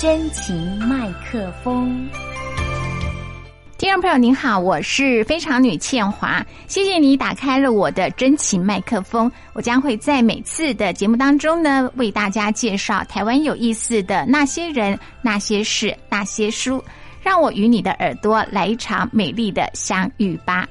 真情麦克风。听众朋友您好，我是非常女倩华，谢谢你打开了我的真情麦克风。我将会在每次的节目当中呢，为大家介绍台湾有意思的那些人、那些事、那些书，让我与你的耳朵来一场美丽的相遇吧。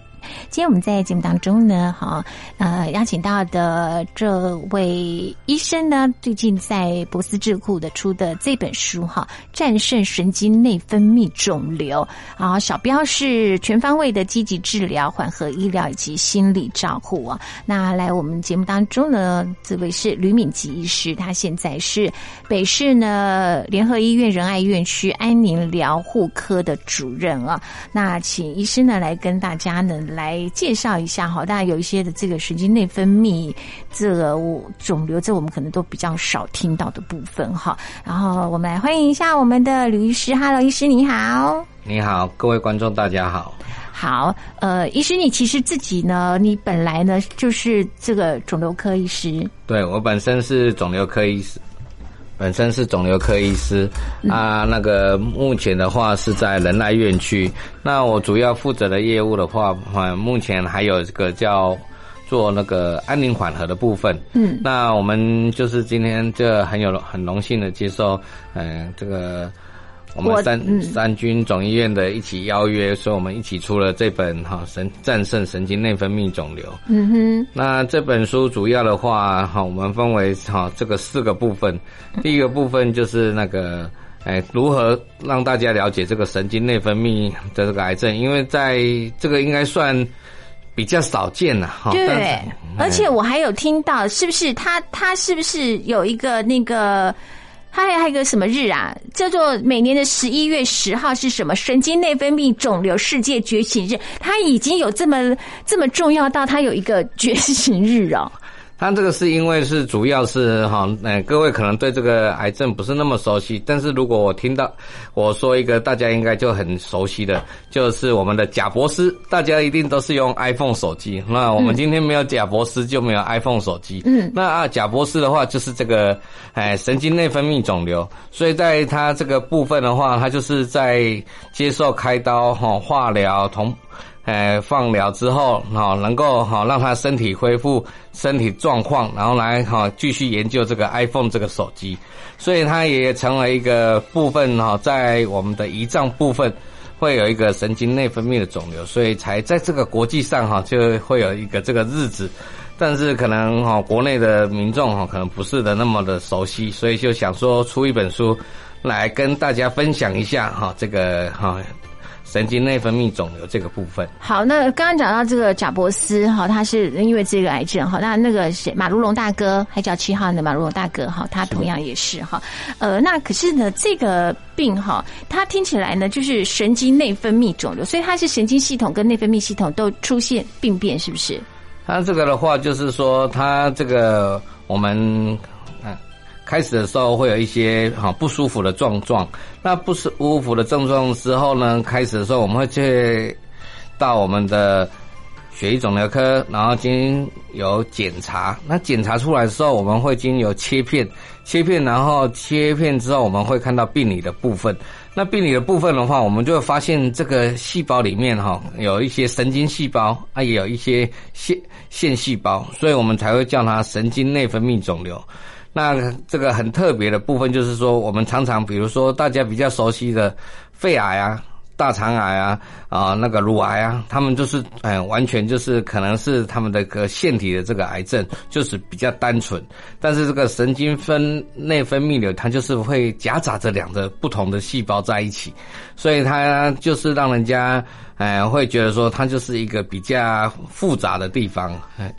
今天我们在节目当中呢，哈，呃，邀请到的这位医生呢，最近在博思智库的出的这本书哈，《战胜神经内分泌肿瘤》啊，小标是全方位的积极治疗、缓和医疗以及心理照护啊。那来我们节目当中呢，这位是吕敏吉医师，他现在是北市呢联合医院仁爱院区安宁疗护科的主任啊。那请医师呢来跟大家呢。来介绍一下哈，大家有一些的这个神经内分泌这个肿瘤，这我们可能都比较少听到的部分哈。然后我们来欢迎一下我们的吕医师，Hello，医师你好，你好，各位观众大家好，好，呃，医师你其实自己呢，你本来呢就是这个肿瘤科医师，对我本身是肿瘤科医师。本身是肿瘤科医师啊，那个目前的话是在仁爱院区。那我主要负责的业务的话，目前还有这个叫做那个安宁缓和的部分。嗯，那我们就是今天这很有很荣幸的接受，嗯，这个。我们三三军总医院的一起邀约，所以我们一起出了这本哈神战胜神经内分泌肿瘤。嗯哼，那这本书主要的话哈，我们分为哈这个四个部分。第一个部分就是那个哎，如何让大家了解这个神经内分泌的这个癌症，因为在这个应该算比较少见了哈。对，而且我还有听到，是不是他他是不是有一个那个？它还有一个什么日啊？叫做每年的十一月十号是什么？神经内分泌肿瘤世界觉醒日。它已经有这么这么重要到它有一个觉醒日哦。它这个是因为是主要是哈，呃，各位可能对这个癌症不是那么熟悉，但是如果我听到我说一个大家应该就很熟悉的，就是我们的贾博士，大家一定都是用 iPhone 手机。那我们今天没有贾博士，就没有 iPhone 手机。嗯，那啊，贾博士的话就是这个，哎，神经内分泌肿瘤，所以在它这个部分的话，它就是在接受开刀哈，化疗同。呃，放疗之后，好能够好让他身体恢复身体状况，然后来哈继续研究这个 iPhone 这个手机，所以他也成为一个部分哈，在我们的胰脏部分会有一个神经内分泌的肿瘤，所以才在这个国际上哈就会有一个这个日子，但是可能哈国内的民众哈可能不是的那么的熟悉，所以就想说出一本书来跟大家分享一下哈这个哈。神经内分泌肿瘤这个部分。好，那刚刚讲到这个贾伯斯哈，他是因为这个癌症哈，那那个谁马如龙大哥，还叫七号的马如龙大哥哈，他同样也是哈。呃，那可是呢，这个病哈，它听起来呢就是神经内分泌肿瘤，所以它是神经系统跟内分泌系统都出现病变，是不是？他这个的话，就是说他这个我们。开始的时候会有一些哈不舒服的状状，那不舒服的症状之后呢，开始的时候我们会去到我们的血液肿瘤科，然后经由检查，那检查出来的时候，我们会经由切片，切片，然后切片之后，我们会看到病理的部分。那病理的部分的话，我们就会发现这个细胞里面哈有一些神经细胞啊，也有一些腺腺细胞，所以我们才会叫它神经内分泌肿瘤。那这个很特别的部分就是说，我们常常比如说大家比较熟悉的肺癌啊、大肠癌啊、啊那个乳癌啊，他们就是嗯完全就是可能是他们的个腺体的这个癌症，就是比较单纯。但是这个神经分内分泌瘤，它就是会夹杂着两个不同的细胞在一起，所以它就是让人家。哎，会觉得说它就是一个比较复杂的地方。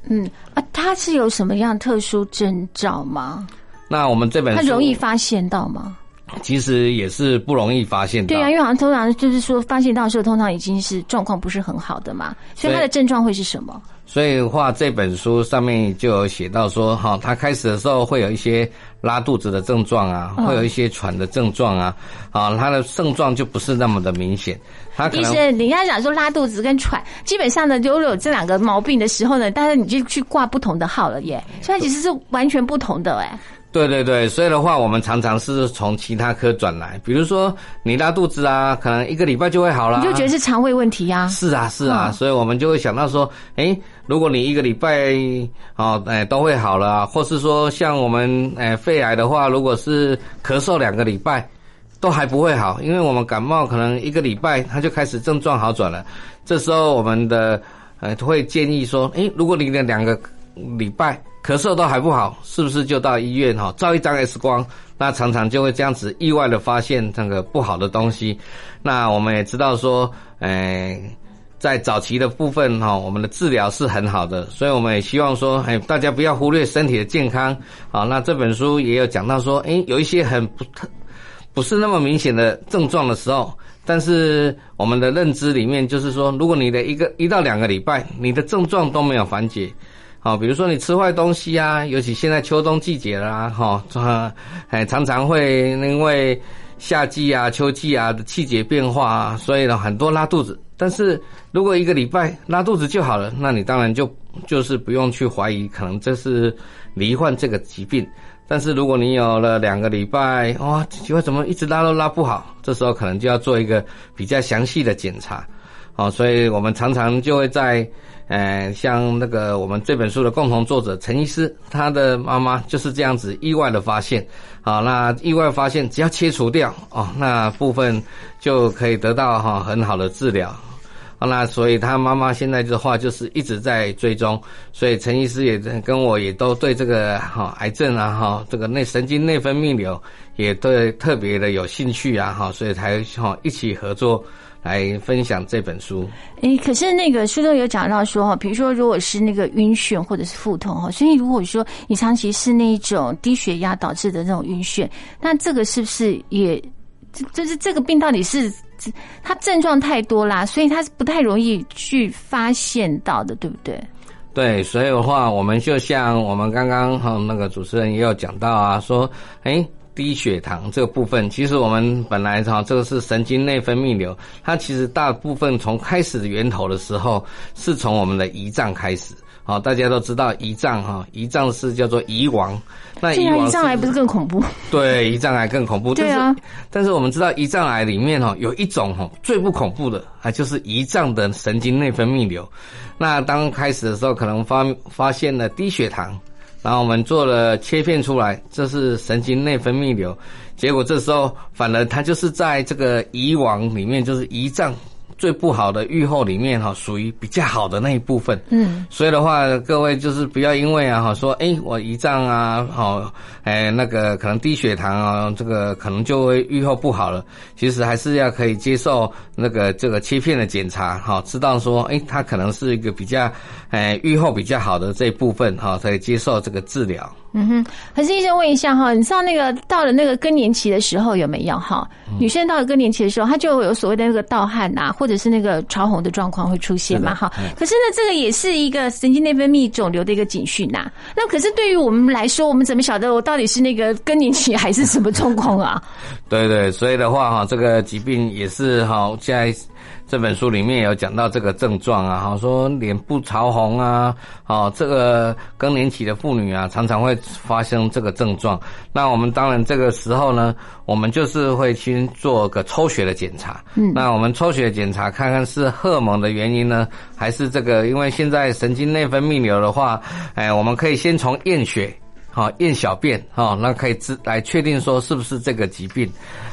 嗯啊，它是有什么样特殊征兆吗？那我们这本它容易发现到吗？其实也是不容易发现。对啊，因为好像通常就是说发现到的时候，通常已经是状况不是很好的嘛。所以它的症状会是什么？所以话这本书上面就有写到说，哈，他开始的时候会有一些拉肚子的症状啊，会有一些喘的症状啊，啊，他的症状就不是那么的明显。他医生，你刚才讲说拉肚子跟喘，基本上呢，就有这两个毛病的时候呢，但是你就去挂不同的号了耶，所以其实是完全不同的哎。对对对，所以的话，我们常常是从其他科转来，比如说你拉肚子啊，可能一个礼拜就会好了，你就觉得是肠胃问题呀？是啊，是啊，所以我们就会想到说，哎，如果你一个礼拜哦，哎都会好了，或是说像我们哎肺癌的话，如果是咳嗽两个礼拜都还不会好，因为我们感冒可能一个礼拜它就开始症状好转了，这时候我们的呃会建议说，哎，如果你的两个礼拜。咳嗽都还不好，是不是就到医院哈照一张 X 光？那常常就会这样子意外的发现那个不好的东西。那我们也知道说，哎，在早期的部分哈，我们的治疗是很好的，所以我们也希望说，哎，大家不要忽略身体的健康。好，那这本书也有讲到说，哎，有一些很不特不是那么明显的症状的时候，但是我们的认知里面就是说，如果你的一个一到两个礼拜，你的症状都没有缓解。好，比如说你吃坏东西啊，尤其现在秋冬季节啦，哈，哎，常常会因为夏季啊、秋季啊的季节变化啊，所以呢很多拉肚子。但是如果一个礼拜拉肚子就好了，那你当然就就是不用去怀疑，可能这是罹患这个疾病。但是如果你有了两个礼拜，哇，奇怪怎么一直拉都拉不好，这时候可能就要做一个比较详细的检查。哦，所以我们常常就会在。呃，像那个我们这本书的共同作者陈医师，他的妈妈就是这样子意外的发现，好，那意外发现只要切除掉哦，那部分就可以得到哈很好的治疗，那所以他妈妈现在的话就是一直在追踪，所以陈医师也跟我也都对这个哈癌症啊哈这个内神经内分泌瘤也对特别的有兴趣啊哈，所以才哈一起合作。来分享这本书。哎，可是那个书中有讲到说哈，比如说如果是那个晕眩或者是腹痛哈，所以如果说你长期是那种低血压导致的那种晕眩，那这个是不是也就是这个病到底是它症状太多啦，所以它是不太容易去发现到的，对不对？对，所以的话，我们就像我们刚刚哈那个主持人也有讲到啊，说哎。低血糖这个部分，其实我们本来哈，这个是神经内分泌瘤，它其实大部分从开始的源头的时候，是从我们的胰脏开始。好，大家都知道胰脏哈，胰脏是叫做胰王。那胰脏癌不是更恐怖？对，胰脏癌更恐怖。对啊。但是我们知道胰脏癌里面哈，有一种哈最不恐怖的，啊就是胰脏的神经内分泌瘤。那当开始的时候，可能发发现了低血糖。然后我们做了切片出来，这是神经内分泌瘤，结果这时候反而它就是在这个胰网里面，就是胰脏。最不好的预后里面哈，属于比较好的那一部分。嗯，所以的话，各位就是不要因为啊哈说，哎，我胰脏啊，好，哎，那个可能低血糖啊，这个可能就会预后不好了。其实还是要可以接受那个这个切片的检查，哈，知道说，哎，它可能是一个比较，哎，预后比较好的这一部分，哈，才接受这个治疗。嗯哼，可是医生问一下哈，你知道那个到了那个更年期的时候有没有哈？女生到了更年期的时候，她就有所谓的那个盗汗呐，或者是那个潮红的状况会出现嘛哈？可是呢，这个也是一个神经内分泌肿瘤的一个警讯呐。那可是对于我们来说，我们怎么晓得我到底是那个更年期还是什么状况啊？对对，所以的话哈，这个疾病也是哈现在。这本书里面有讲到这个症状啊，哈，说脸部潮红啊，哦，这个更年期的妇女啊，常常会发生这个症状。那我们当然这个时候呢，我们就是会先做个抽血的检查。嗯，那我们抽血检查看看是荷尔蒙的原因呢，还是这个？因为现在神经内分泌瘤的话，哎，我们可以先从验血。好，验小便，哈，那可以知来确定说是不是这个疾病，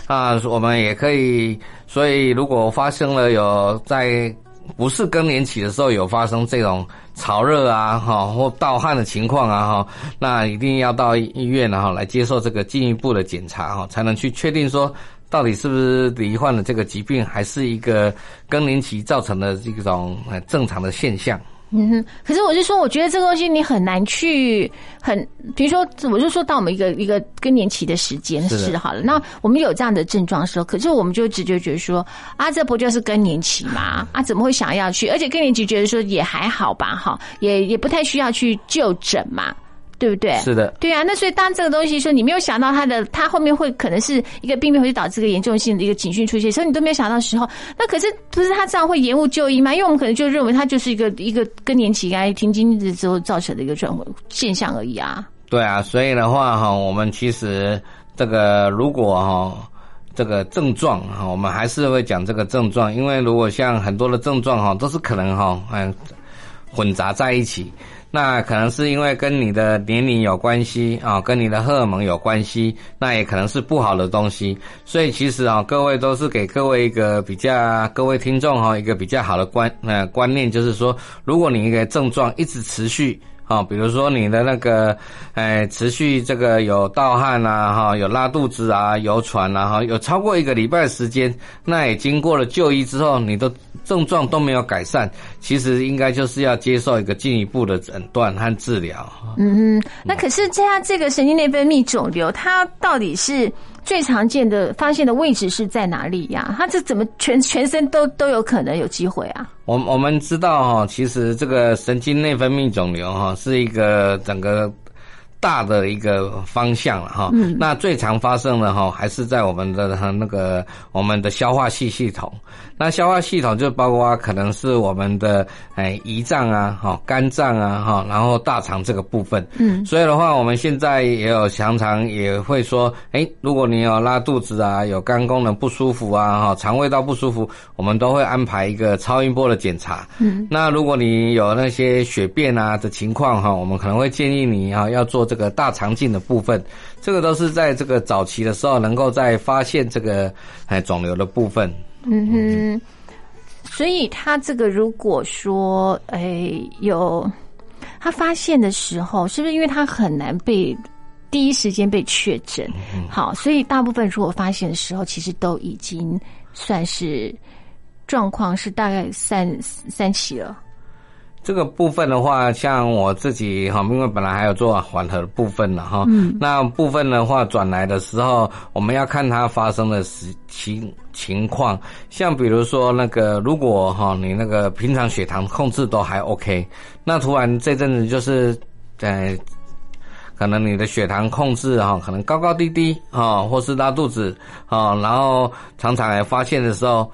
啊，我们也可以，所以如果发生了有在不是更年期的时候有发生这种潮热啊，哈，或盗汗的情况啊，哈，那一定要到医院然后来接受这个进一步的检查，哈，才能去确定说到底是不是罹患了这个疾病，还是一个更年期造成的这种正常的现象。嗯哼，可是我就说，我觉得这个东西你很难去很，比如说，我就说到我们一个一个更年期的时间是好了，那我们有这样的症状的时候，可是我们就直觉觉得说，啊，这不就是更年期吗？啊，怎么会想要去？而且更年期觉得说也还好吧，哈，也也不太需要去就诊嘛。对不对？是的，对啊。那所以当这个东西说你没有想到它的，它后面会可能是一个病变，会导致一个严重性的一个警讯出现，所以你都没有想到的时候，那可是不是他这样会延误就医吗？因为我们可能就认为它就是一个一个更年期该停经的之后造成的一个状况现象而已啊。对啊，所以的话哈，我们其实这个如果哈这个症状哈，我们还是会讲这个症状，因为如果像很多的症状哈，都是可能哈嗯混杂在一起。那可能是因为跟你的年龄有关系啊，跟你的荷尔蒙有关系，那也可能是不好的东西。所以其实啊，各位都是给各位一个比较，各位听众哈，一个比较好的观呃观念，就是说，如果你一个症状一直持续。啊，比如说你的那个，哎，持续这个有盗汗啊，哈，有拉肚子啊，有喘啊，哈，有超过一个礼拜时间，那也经过了就医之后，你的症状都没有改善，其实应该就是要接受一个进一步的诊断和治疗。嗯嗯，那可是这样，这个神经内分泌肿瘤，它到底是？最常见的发现的位置是在哪里呀？它这怎么全全身都都有可能有机会啊？我我们知道哈，其实这个神经内分泌肿瘤哈是一个整个大的一个方向了哈。嗯那最常发生的哈还是在我们的那个我们的消化系系统。那消化系统就包括可能是我们的哎胰脏啊、哈肝脏啊、哈然后大肠这个部分。嗯，所以的话，我们现在也有常常也会说，哎，如果你有拉肚子啊、有肝功能不舒服啊、哈肠胃道不舒服，我们都会安排一个超音波的检查。嗯，那如果你有那些血便啊的情况哈，我们可能会建议你啊要做这个大肠镜的部分。这个都是在这个早期的时候，能够在发现这个哎肿瘤的部分。嗯哼，所以他这个如果说，哎，有他发现的时候，是不是因为他很难被第一时间被确诊？好，所以大部分如果发现的时候，其实都已经算是状况是大概三三期了。这个部分的话，像我自己哈，因为本来还有做缓和的部分的哈，嗯，那部分的话转来的时候，我们要看它发生的时情情况。像比如说那个，如果哈你那个平常血糖控制都还 OK，那突然这阵子就是在可能你的血糖控制哈，可能高高低低啊，或是拉肚子啊，然后常常来发现的时候。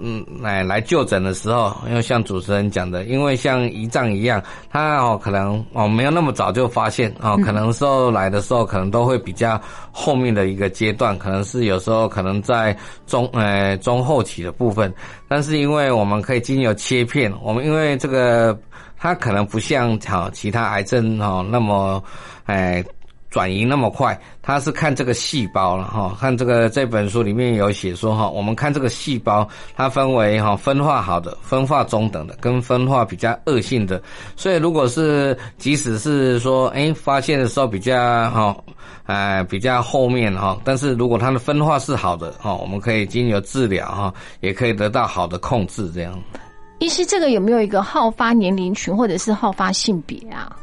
嗯，来来就诊的时候，因为像主持人讲的，因为像胰脏一样，他哦可能哦没有那么早就发现哦，可能时候来的时候可能都会比较后面的一个阶段，可能是有时候可能在中呃中后期的部分，但是因为我们可以经由切片，我们因为这个它可能不像好其他癌症哦那么哎。转移那么快，他是看这个细胞了哈，看这个这本书里面有写说哈，我们看这个细胞，它分为哈分化好的、分化中等的，跟分化比较恶性的。所以如果是即使是说哎发现的时候比较哈哎比较后面哈，但是如果它的分化是好的哈，我们可以经由治疗哈，也可以得到好的控制这样。医师，这个有没有一个好发年龄群或者是好发性别啊？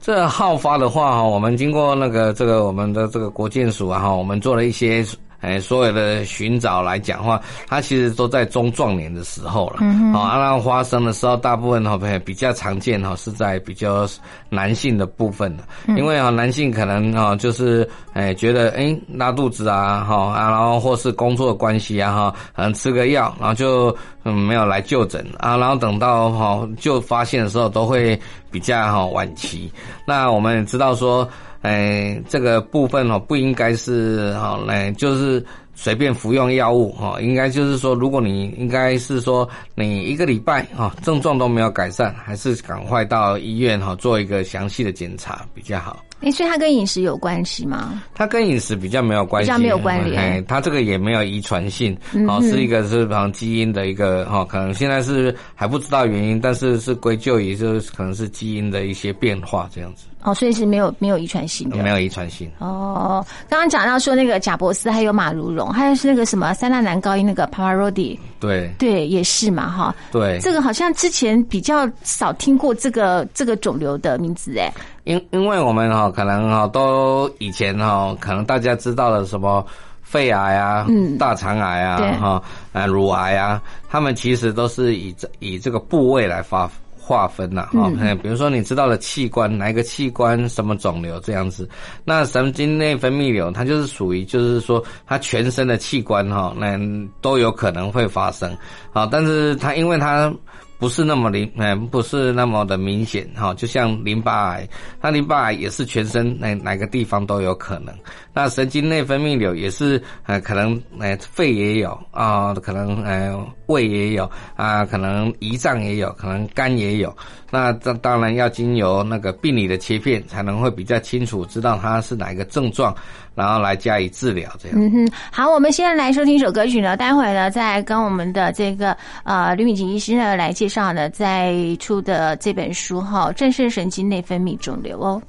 这号发的话哈，我们经过那个这个我们的这个国建署啊哈，我们做了一些。哎，所有的寻找来讲话，它其实都在中壮年的时候了。嗯好，那发生的时候，大部分哈比较常见哈是在比较男性的部分的，因为啊男性可能哈就是哎觉得哎拉肚子啊哈啊，然后或是工作关系啊哈，可能吃个药，然后就嗯没有来就诊啊，然后等到哈就发现的时候都会比较哈晚期。那我们也知道说。哎，这个部分哦，不应该是哈，来就是随便服用药物哈，应该就是说，如果你应该是说你一个礼拜哈，症状都没有改善，还是赶快到医院哈做一个详细的检查比较好。哎，所以它跟饮食有关系吗？它跟饮食比较没有关系，比较没有关联。哎，它这个也没有遗传性，哦，是一个是方基因的一个哈，可能现在是还不知道原因，但是是归咎于就是可能是基因的一些变化这样子。哦，所以是没有没有遗传性的，没有遗传性。哦，刚刚讲到说那个贾伯斯，还有马如龙，还有是那个什么三大男高音那个 Pavarotti，对对，也是嘛哈。对，这个好像之前比较少听过这个这个肿瘤的名字哎。因因为我们哈可能哈都以前哈可能大家知道了什么肺癌啊、大肠癌啊、哈啊乳癌啊，他们其实都是以这以这个部位来发。划分呐，哈，比如说你知道的器官，哪一个器官什么肿瘤这样子，那神经内分泌瘤它就是属于，就是说它全身的器官哈，那都有可能会发生，好，但是它因为它不是那么明，嗯，不是那么的明显哈。就像淋巴癌，它淋巴癌也是全身哪哪个地方都有可能。那神经内分泌瘤也是，呃，可能呃肺也有啊，可能呃胃也有啊，可能胰脏也有，可能肝也有。那这当然要经由那个病理的切片，才能会比较清楚知道它是哪一个症状，然后来加以治疗这样。嗯哼，好，我们现在来收听一首歌曲呢，待会呢再跟我们的这个呃吕敏吉医师呢来介绍呢在出的这本书哈，正是神经内分泌肿瘤哦。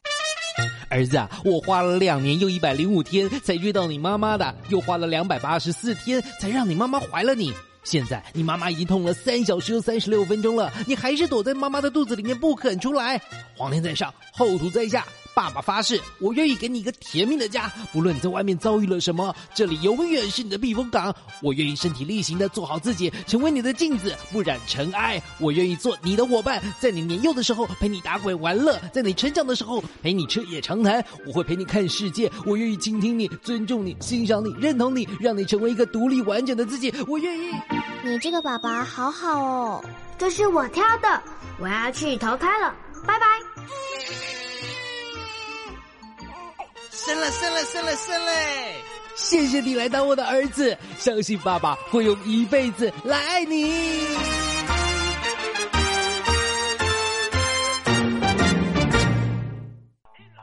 儿子啊，我花了两年又一百零五天才约到你妈妈的，又花了两百八十四天才让你妈妈怀了你。现在你妈妈已经痛了三小时又三十六分钟了，你还是躲在妈妈的肚子里面不肯出来。皇天在上，后土在下。爸爸发誓，我愿意给你一个甜蜜的家，不论你在外面遭遇了什么，这里永远是你的避风港。我愿意身体力行的做好自己，成为你的镜子，不染尘埃。我愿意做你的伙伴，在你年幼的时候陪你打滚玩乐，在你成长的时候陪你彻夜长谈。我会陪你看世界，我愿意倾听你，尊重你，欣赏你，认同你，让你成为一个独立完整的自己。我愿意。你这个爸爸好好哦，这是我挑的，我要去投胎了，拜拜。生了，生了，生了，生了！谢谢你来当我的儿子，相信爸爸会用一辈子来爱你。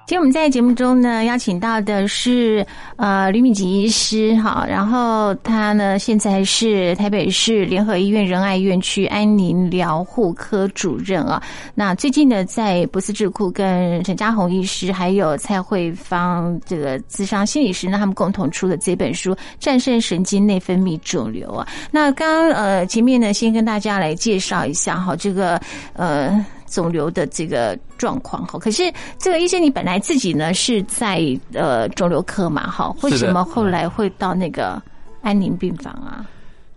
今天我们在节目中呢，邀请到的是呃吕敏吉医师，哈，然后他呢现在是台北市联合医院仁爱院区安宁疗护科主任啊。那最近呢，在博思智库跟陈家宏医师还有蔡慧芳这个智商心理师呢，他们共同出的这本书《战胜神经内分泌肿瘤》啊。那刚呃前面呢，先跟大家来介绍一下哈，这个呃。肿瘤的这个状况哈，可是这个医生你本来自己呢是在呃肿瘤科嘛哈，为什么后来会到那个安宁病房啊？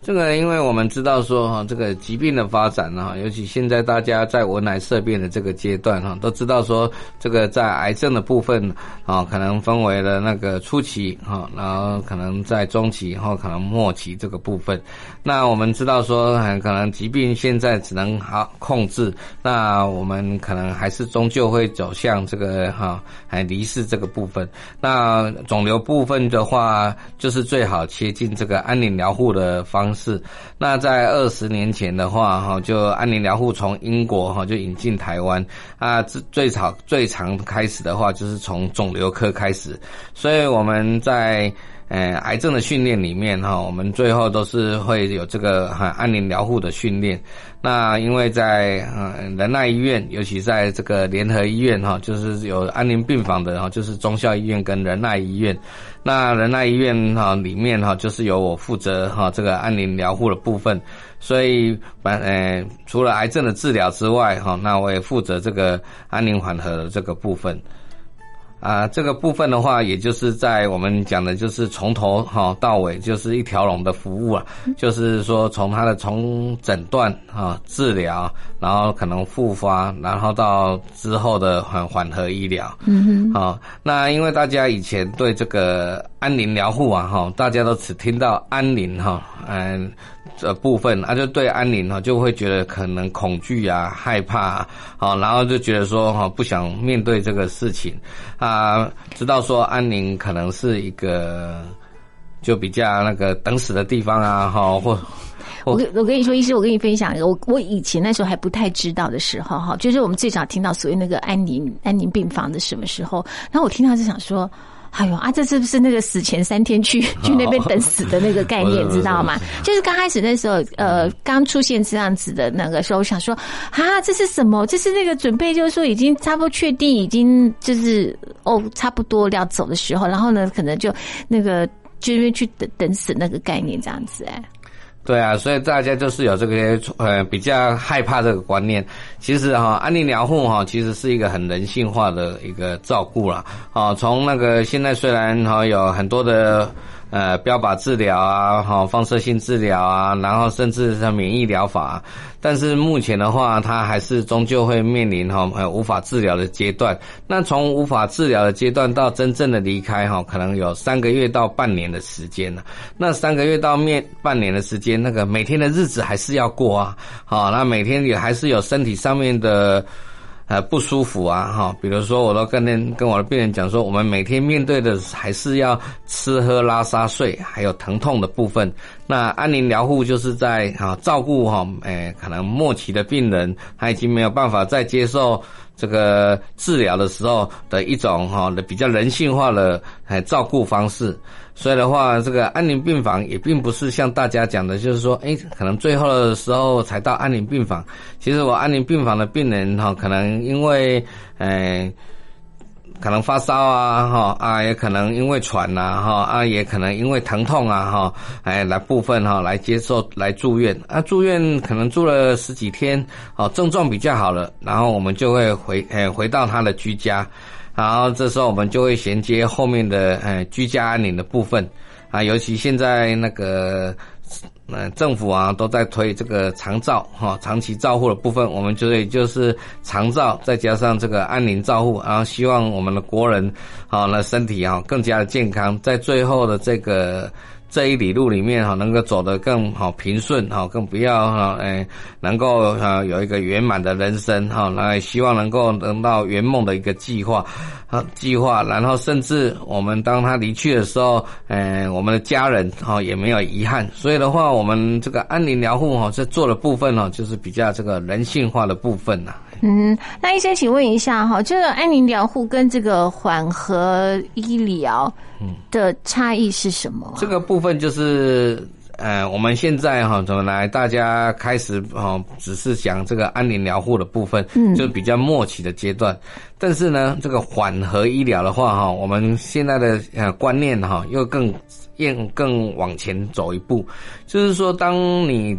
这个，因为我们知道说哈，这个疾病的发展呢，尤其现在大家在闻癌色变的这个阶段哈，都知道说这个在癌症的部分啊，可能分为了那个初期哈，然后可能在中期然后可能末期这个部分。那我们知道说，很可能疾病现在只能好控制，那我们可能还是终究会走向这个哈，还离世这个部分。那肿瘤部分的话，就是最好切进这个安宁疗护的方。是，那在二十年前的话，哈，就安宁疗护从英国哈就引进台湾啊，最最早最常开始的话就是从肿瘤科开始，所以我们在。呃，癌症的训练里面哈，我们最后都是会有这个哈安宁疗护的训练。那因为在嗯仁爱医院，尤其在这个联合医院哈，就是有安宁病房的哈，就是中校医院跟仁爱医院。那仁爱医院哈里面哈，就是由我负责哈这个安宁疗护的部分。所以，呃，除了癌症的治疗之外哈，那我也负责这个安宁缓和的这个部分。啊，这个部分的话，也就是在我们讲的，就是从头哈到尾，就是一条龙的服务啊。就是说，从他的从诊断啊、治疗，然后可能复发，然后到之后的缓缓和医疗。嗯哼。好，那因为大家以前对这个安宁疗护啊，哈，大家都只听到安宁哈，嗯。这部分，啊就对安宁哈，就会觉得可能恐惧啊、害怕，好，然后就觉得说哈，不想面对这个事情，啊，知道说安宁可能是一个就比较那个等死的地方啊，哈，或我跟我跟你说，医师，我跟你分享一个，我我以前那时候还不太知道的时候，哈，就是我们最早听到所谓那个安宁安宁病房的什么时候，然后我听到就想说。哎呦啊，这是不是那个死前三天去 去那边等死的那个概念，知道吗？就是刚开始那时候，呃，刚出现这样子的那个时候，我想说啊，这是什么？这是那个准备，就是说已经差不多确定，已经就是哦，差不多要走的时候，然后呢，可能就那个就因为去等等死那个概念这样子，哎。对啊，所以大家就是有这个呃比较害怕这个观念。其实哈，安宁疗护哈，其实是一个很人性化的一个照顾了。啊，从那个现在虽然哈有很多的呃标靶治疗啊，哈放射性治疗啊，然后甚至是免疫疗法。但是目前的话，它还是终究会面临哈呃无法治疗的阶段。那从无法治疗的阶段到真正的离开哈，可能有三个月到半年的时间呢。那三个月到面半年的时间，那个每天的日子还是要过啊。好，那每天也还是有身体上面的。呃，不舒服啊，哈，比如说，我都跟人跟我的病人讲说，我们每天面对的还是要吃喝拉撒睡，还有疼痛的部分。那安宁疗护就是在啊照顾哈，诶，可能末期的病人他已经没有办法再接受这个治疗的时候的一种哈比较人性化的诶照顾方式。所以的话，这个安宁病房也并不是像大家讲的，就是说，哎，可能最后的时候才到安宁病房。其实我安宁病房的病人哈，可能因为，哎，可能发烧啊，哈啊，也可能因为喘呐，哈啊，也可能因为疼痛啊，哈，哎，来部分哈来接受来住院啊，住院可能住了十几天，哦，症状比较好了，然后我们就会回，哎，回到他的居家。然后这时候我们就会衔接后面的呃居家安宁的部分啊，尤其现在那个呃政府啊都在推这个长照哈长期照护的部分，我们就会就是长照再加上这个安宁照护，然后希望我们的国人好了身体啊更加的健康，在最后的这个。这一里路里面哈，能够走得更好平顺哈，更不要哈，哎，能够哈有一个圆满的人生哈，来希望能够得到圆梦的一个计划，啊计划，然后甚至我们当他离去的时候，哎，我们的家人哈也没有遗憾，所以的话，我们这个安宁疗护哈，在做的部分呢，就是比较这个人性化的部分呐。嗯，那医生，请问一下哈，这个安宁疗护跟这个缓和医疗的差异是什么？这个部分就是，呃，我们现在哈怎么来？大家开始哈，只是讲这个安宁疗护的部分，嗯，就比较末期的阶段。但是呢，这个缓和医疗的话哈，我们现在的呃观念哈，又更更更往前走一步，就是说，当你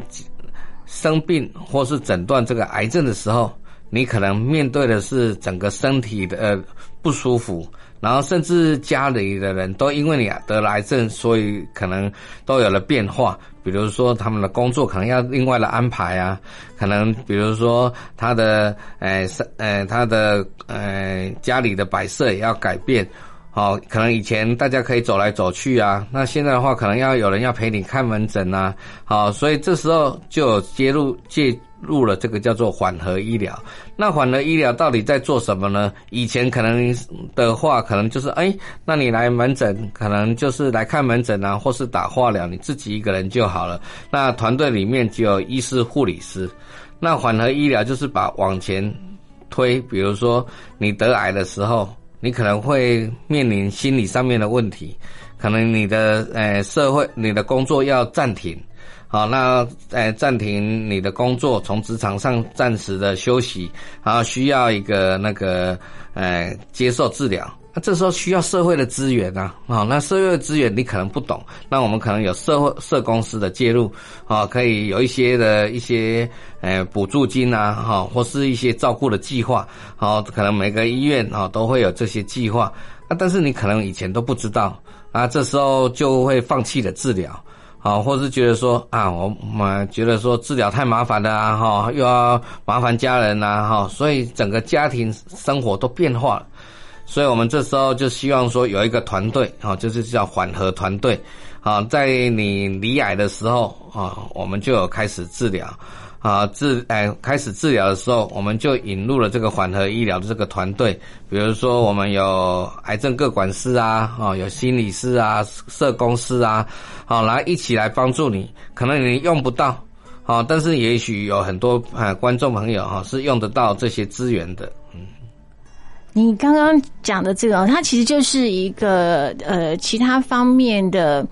生病或是诊断这个癌症的时候。你可能面对的是整个身体的呃不舒服，然后甚至家里的人都因为你得了癌症，所以可能都有了变化。比如说他们的工作可能要另外的安排啊，可能比如说他的呃呃他的呃家里的摆设也要改变。好，可能以前大家可以走来走去啊，那现在的话可能要有人要陪你看门诊啊。好，所以这时候就有介入介。入了这个叫做缓和医疗，那缓和医疗到底在做什么呢？以前可能的话，可能就是哎，那你来门诊，可能就是来看门诊啊，或是打化疗，你自己一个人就好了。那团队里面只有医师、护理师。那缓和医疗就是把往前推，比如说你得癌的时候，你可能会面临心理上面的问题，可能你的呃社会、你的工作要暂停。好，那呃暂停你的工作，从职场上暂时的休息，然后需要一个那个呃接受治疗，那这时候需要社会的资源啊，啊，那社会的资源你可能不懂，那我们可能有社会社公司的介入，啊，可以有一些的一些呃补助金啊，哈，或是一些照顾的计划，好，可能每个医院啊都会有这些计划，啊，但是你可能以前都不知道，啊，这时候就会放弃了治疗。啊，或是觉得说啊，我们觉得说治疗太麻烦了啊，哈，又要麻烦家人呐，哈，所以整个家庭生活都变化了。所以我们这时候就希望说有一个团队，啊，就是叫缓和团队，啊，在你离癌的时候啊，我们就有开始治疗。啊，治哎，开始治疗的时候，我们就引入了这个缓和医疗的这个团队。比如说，我们有癌症各管师啊，哦，有心理师啊，社工师啊，好，来一起来帮助你。可能你用不到，好，但是也许有很多啊观众朋友哈是用得到这些资源的。嗯，你刚刚讲的这个，它其实就是一个呃其他方面的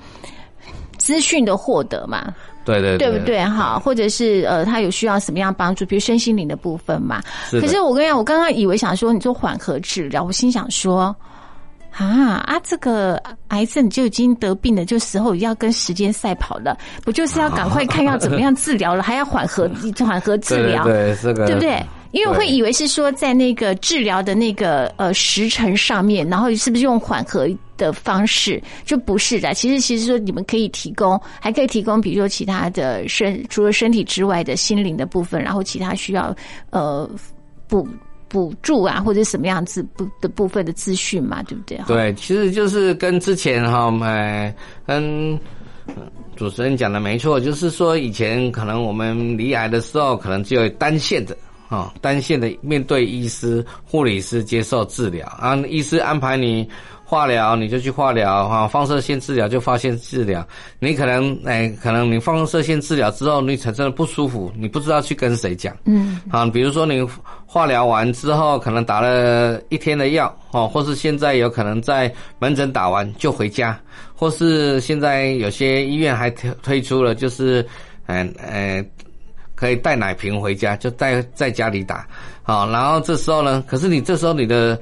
资讯的获得嘛。对对对不对哈？或者是呃，他有需要什么样帮助？比如身心灵的部分嘛。可是我跟你讲，我刚刚以为想说你做缓和治疗，我心想说啊啊，这个癌症就已经得病了，就时候要跟时间赛跑了，不就是要赶快看要怎么样治疗了，还要缓和 缓和治疗？对这个对不对？因为我会以为是说在那个治疗的那个呃时辰上面，然后是不是用缓和的方式？就不是的。其实其实说你们可以提供，还可以提供，比如说其他的身除了身体之外的心灵的部分，然后其他需要呃补补助啊，或者什么样子不的部分的资讯嘛，对不对？哈，对，其实就是跟之前哈，呃，跟呃主持人讲的没错，就是说以前可能我们离癌的时候，可能只有单线的。啊，单线的面对医师、护理师接受治疗，啊，医师安排你化疗，你就去化疗哈，放射线治疗就放射线治疗。你可能哎，可能你放射线治疗之后，你产生了不舒服，你不知道去跟谁讲。嗯，啊，比如说你化疗完之后，可能打了一天的药，哦，或是现在有可能在门诊打完就回家，或是现在有些医院还推推出了，就是嗯呃。可以带奶瓶回家，就带在家里打，好，然后这时候呢，可是你这时候你的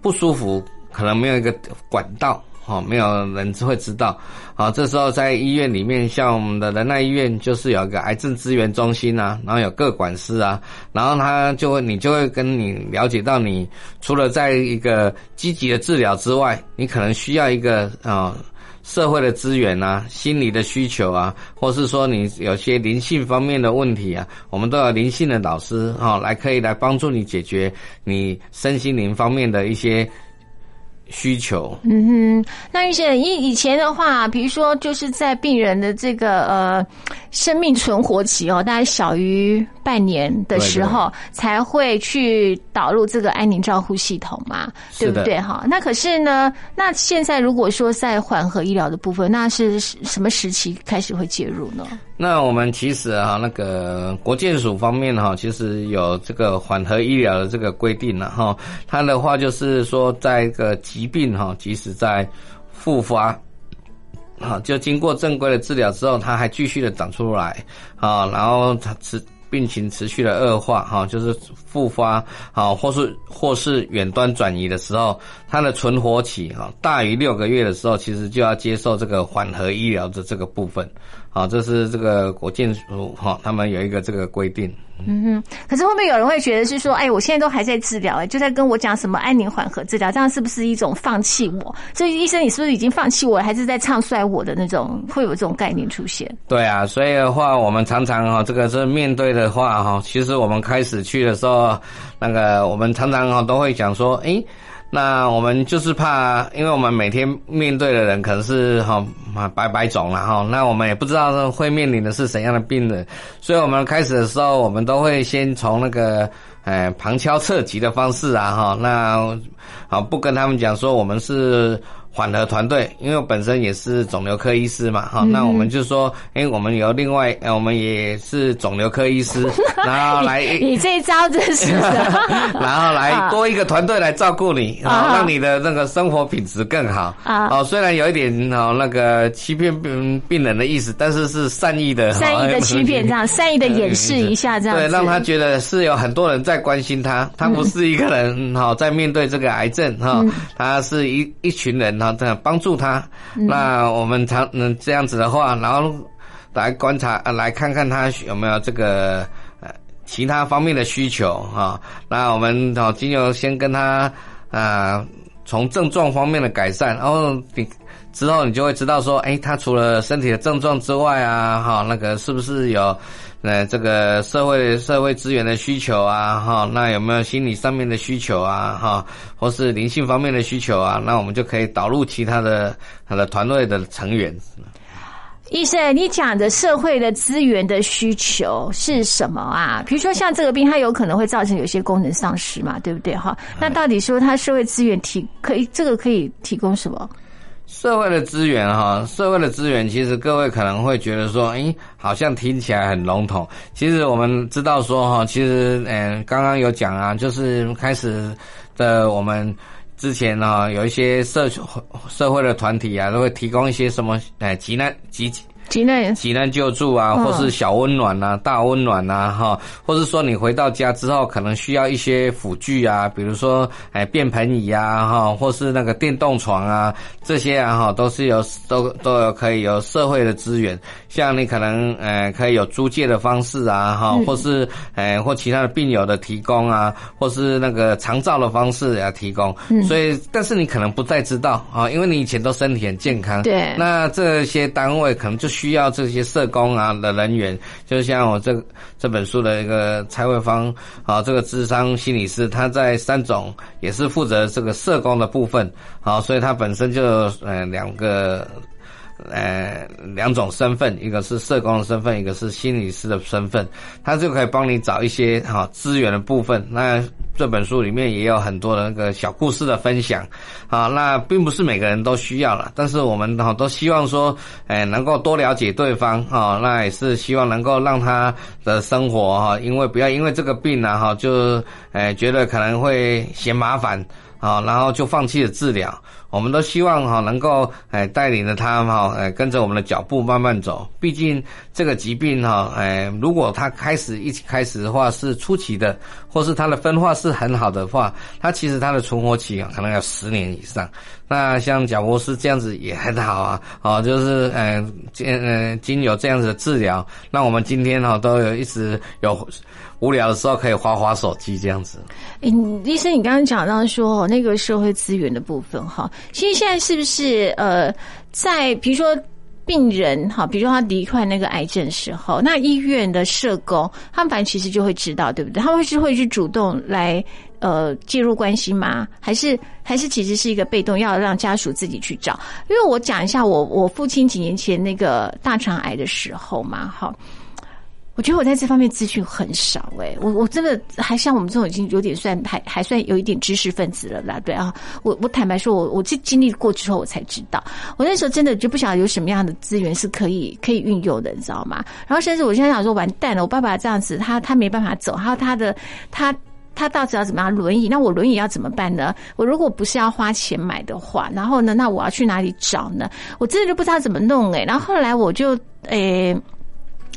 不舒服可能没有一个管道，哦，没有人会知道，好，这时候在医院里面，像我们的仁爱医院就是有一个癌症资源中心啊，然后有各管师啊，然后他就会你就会跟你了解到，你除了在一个积极的治疗之外，你可能需要一个啊。社会的资源啊，心理的需求啊，或是说你有些灵性方面的问题啊，我们都有灵性的导师哈、来可以来帮助你解决你身心灵方面的一些需求。嗯哼，那医生以以前的话，比如说就是在病人的这个呃生命存活期哦，大概小于半年的时候，才会去导入这个安宁照护系统嘛，对不对？哈，那可是呢，那现在如果说在缓和医疗的部分，那是什么时期开始会介入呢？那我们其实啊，那个国建署方面哈，其实有这个缓和医疗的这个规定了哈。它的话就是说，在一个疾病哈，即使在复发，啊，就经过正规的治疗之后，它还继续的长出来啊，然后它持病情持续的恶化哈，就是复发啊，或是或是远端转移的时候，它的存活期哈大于六个月的时候，其实就要接受这个缓和医疗的这个部分。好，这是这个国健署哈，他们有一个这个规定。嗯哼，可是会不会有人会觉得是说，哎，我现在都还在治疗，哎，就在跟我讲什么安宁缓和治疗，这样是不是一种放弃我？所以医生，你是不是已经放弃我，还是在唱衰我的那种？会有这种概念出现？对啊，所以的话，我们常常哈，这个是面对的话哈，其实我们开始去的时候，那个我们常常哈都会讲说，诶。那我们就是怕，因为我们每天面对的人可能是哈百百种了哈，那我们也不知道会面临的是怎样的病人，所以我们开始的时候，我们都会先从那个呃旁敲侧击的方式啊哈，那好不跟他们讲说我们是。缓和团队，因为我本身也是肿瘤科医师嘛，哈、嗯，那我们就说，哎，我们有另外，我们也是肿瘤科医师，然后来，你这一招真是，然后来多一个团队来照顾你，啊，让你的那个生活品质更好。啊。哦，虽然有一点哦那个欺骗病病人的意思，但是是善意的，善意的欺骗，这样 善意的掩饰一下，这样对，让他觉得是有很多人在关心他，他不是一个人哈，在面对这个癌症哈，他是一一群人。然后这样帮助他，嗯、那我们常嗯这样子的话，然后来观察，呃、来看看他有没有这个呃其他方面的需求啊。那我们哦，经由先跟他啊，从症状方面的改善，然后你之后你就会知道说，哎，他除了身体的症状之外啊，哈，那个是不是有？呃，这个社会社会资源的需求啊，哈，那有没有心理上面的需求啊，哈，或是灵性方面的需求啊？那我们就可以导入其他的他的团队的成员。医生，你讲的社会的资源的需求是什么啊？比如说像这个病，它有可能会造成有些功能丧失嘛，对不对？哈，那到底说它社会资源提可以这个可以提供什么？社会的资源哈，社会的资源，其实各位可能会觉得说，诶，好像听起来很笼统。其实我们知道说哈，其实嗯，刚刚有讲啊，就是开始的我们之前呢，有一些社社会的团体啊，都会提供一些什么哎急难急急难急难救助啊，嗯。或是小温暖呐、大温暖呐，哈，或是说你回到家之后可能需要一些辅具啊，比如说哎便盆椅啊，哈，或是那个电动床啊，这些啊哈都是有都都有可以有社会的资源，像你可能呃可以有租借的方式啊，哈，或是哎或其他的病友的提供啊，或是那个长照的方式啊提供，所以但是你可能不再知道啊，因为你以前都身体很健康，对。那这些单位可能就需要这些社工啊的人员，就像我这这本书的一个蔡慧芳啊，这个智商心理师，他在三种也是负责这个社工的部分，好，所以他本身就呃两个。呃，两种身份，一个是社工的身份，一个是心理师的身份，他就可以帮你找一些哈资源的部分。那这本书里面也有很多的那个小故事的分享，啊，那并不是每个人都需要了，但是我们哈都希望说，哎，能够多了解对方哈，那也是希望能够让他的生活哈，因为不要因为这个病呢哈，就哎觉得可能会嫌麻烦。啊，然后就放弃了治疗。我们都希望哈能够哎带领着他哈哎跟着我们的脚步慢慢走。毕竟这个疾病哈哎，如果他开始一开始的话是初期的，或是他的分化是很好的话，他其实他的存活期啊可能要十年以上。那像贾博士这样子也很好啊，哦，就是嗯经嗯经有这样子的治疗，那我们今天哈都有一直有无聊的时候可以划划手机这样子。诶，医生，你刚刚讲到说那个社会资源的部分哈，其实现在是不是呃，在比如说病人哈，比如说他罹患那个癌症的时候，那医院的社工他们反正其实就会知道，对不对？他们是会去主动来呃介入关系吗？还是 还是其实是一个被动，要让家属自己去找？因为我讲一下我我父亲几年前那个大肠癌的时候嘛，哈。我觉得我在这方面资讯很少哎、我我真的还像我们这种已经有点算还还算有一点知识分子了啦，对啊，我我坦白说，我我这经历过之后，我才知道，我那时候真的就不晓得有什么样的资源是可以可以运用的，你知道吗？然后甚至我现在想说，完蛋了，我爸爸这样子，他他没办法走，还有他的他。他到底要怎么样轮椅？那我轮椅要怎么办呢？我如果不是要花钱买的话，然后呢，那我要去哪里找呢？我真的就不知道怎么弄诶、然后后来我就诶。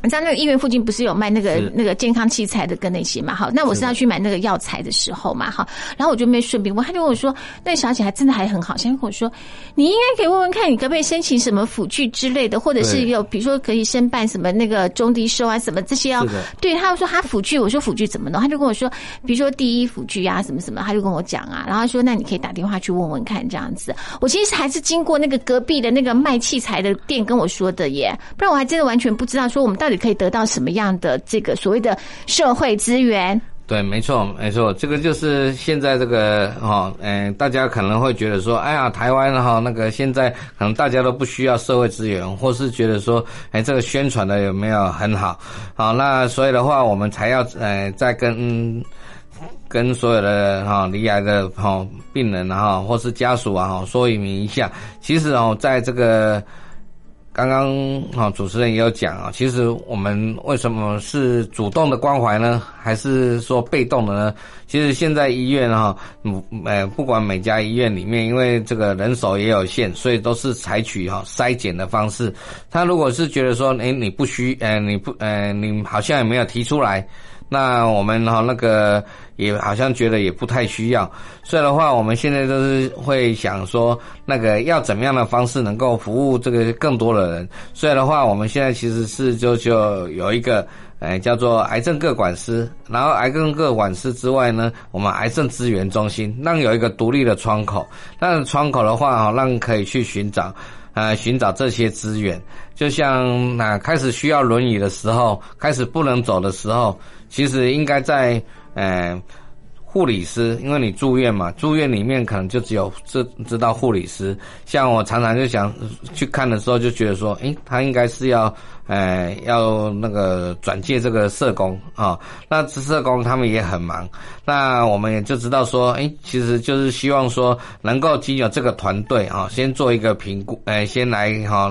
你知道那个医院附近不是有卖那个那个健康器材的跟那些嘛？好，那我是要去买那个药材的时候嘛，好，然后我就没顺便问，他就跟我说，那小姐还真的还很好，先跟我说，你应该可以问问看，你可不可以申请什么辅具之类的，或者是有比如说可以申办什么那个中低收啊什么这些哦对，他说他辅具，我说辅具怎么弄？他就跟我说，比如说第一辅具啊，什么什么，他就跟我讲啊，然后他说那你可以打电话去问问看这样子。我其实还是经过那个隔壁的那个卖器材的店跟我说的耶，不然我还真的完全不知道说我们到底可以得到什么样的这个所谓的社会资源。对，没错，没错，这个就是现在这个哈，嗯、大家可能会觉得说，哎呀，台湾哈那个现在可能大家都不需要社会资源，或是觉得说，哎，这个宣传的有没有很好？好，那所以的话，我们才要呃再跟。跟所有的哈罹癌的哈病人哈或是家属啊哈说明一下，其实哦，在这个刚刚啊主持人也有讲啊，其实我们为什么是主动的关怀呢，还是说被动的呢？其实现在医院哈，嗯呃，不管每家医院里面，因为这个人手也有限，所以都是采取哈筛检的方式。他如果是觉得说，哎，你不需，呃，你不，呃，你好像也没有提出来。那我们哈那个也好像觉得也不太需要，所以的话，我们现在都是会想说，那个要怎么样的方式能够服务这个更多的人。所以的话，我们现在其实是就就有一个，哎，叫做癌症各管师，然后癌症各管师之外呢，我们癌症资源中心让有一个独立的窗口，那窗口的话哈，让可以去寻找。呃，寻找这些资源，就像那、开始需要轮椅的时候，开始不能走的时候，其实应该在呃护理师，因为你住院嘛，住院里面可能就只有知知道护理师。像我常常就想去看的时候，就觉得说，诶，他应该是要呃要那个转介这个社工啊、那社工他们也很忙，那我们也就知道说，诶，其实就是希望说能够经由这个团队啊，先做一个评估，呃，先来哈。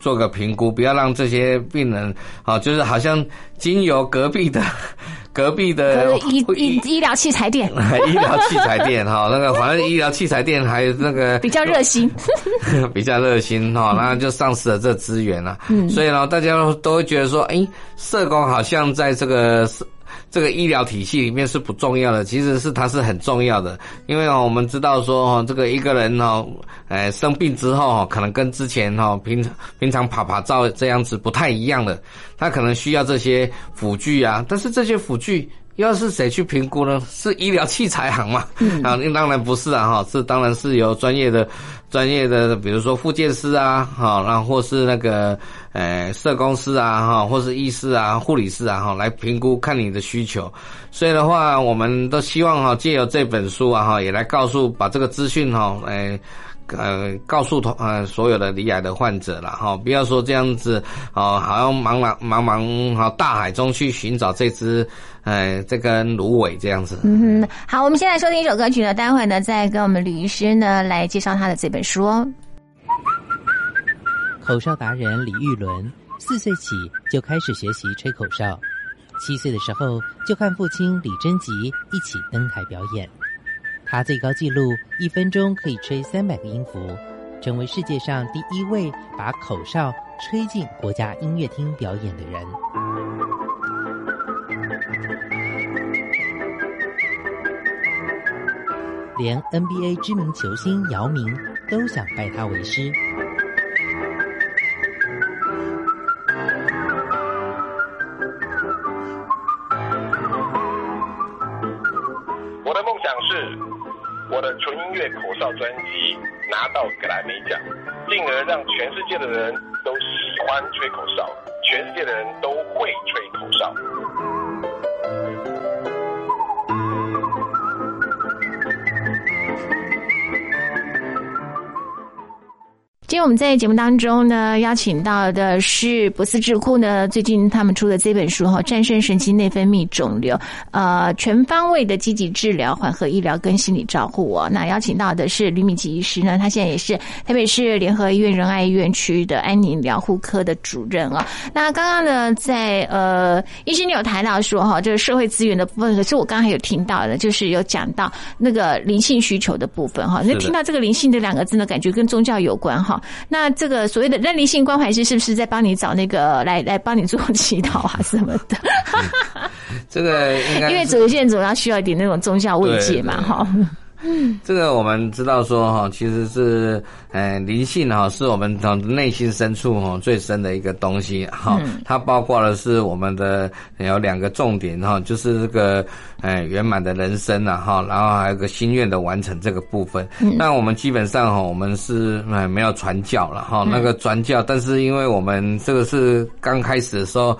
做个评估，不要让这些病人啊，就是好像经由隔壁的 隔壁的医医医疗器材店，医疗器材店哈，那个反正医疗器材店还有那个 比较热心，比较热心哈，然后就丧失了这资源了。嗯，所以呢，大家都会觉得说，哎，社工好像在这个。这个医疗体系里面是不重要的，其实是它是很重要的，因为哦，我们知道说哈，这个一个人哦，哎生病之后哈，可能跟之前哈平平常爬爬照这样子不太一样的，他可能需要这些辅具啊，但是这些辅具。要是谁去评估呢？是医疗器材行嘛？啊，那当然不是啊，哈，是当然是由专业的、专业的，比如说复健师啊，哈，然后或是那个，呃，社工师啊，哈，或是医师啊、护理师啊，哈，来评估看你的需求。所以的话，我们都希望哈，借由这本书啊，哈，也来告诉把这个资讯哈，哎。呃，告诉同呃所有的离癌的患者了哈，不要说这样子哦，好像茫茫茫茫哈大海中去寻找这只呃这根芦苇这样子。嗯哼，好，我们现在收听一首歌曲呢，待会呢再跟我们吕医师呢来介绍他的这本书哦。口哨达人李玉伦四岁起就开始学习吹口哨，七岁的时候就看父亲李贞吉一起登台表演。他最高纪录一分钟可以吹三百个音符，成为世界上第一位把口哨吹进国家音乐厅表演的人。连 NBA 知名球星姚明都想拜他为师。界的人都喜欢吹口哨，天我们在节目当中呢，邀请到的是博思智库呢，最近他们出的这本书哈，《战胜神经内分泌肿瘤》，呃，全方位的积极治疗、缓和医疗跟心理照护哦。那邀请到的是吕敏吉医师呢，他现在也是台北市联合医院仁爱医院区的安宁疗护科的主任啊。那刚刚呢，在呃，医生你有谈到说哈，这个社会资源的部分，可是我刚刚还有听到的，就是有讲到那个灵性需求的部分哈。那听到这个灵性这两个字呢，感觉跟宗教有关哈。那这个所谓的认灵性关怀师，是不是在帮你找那个来来帮你做祈祷啊什么的？这个因为主线主要需要一点那种宗教慰藉嘛，哈。这个我们知道说哈，其实是呃灵性哈，是我们从内心深处哈最深的一个东西哈。它包括的是我们的有两个重点哈，就是这个呃圆满的人生呐哈，然后还有个心愿的完成这个部分。那我们基本上哈，我们是呃没有传教了哈，那个传教，但是因为我们这个是刚开始的时候。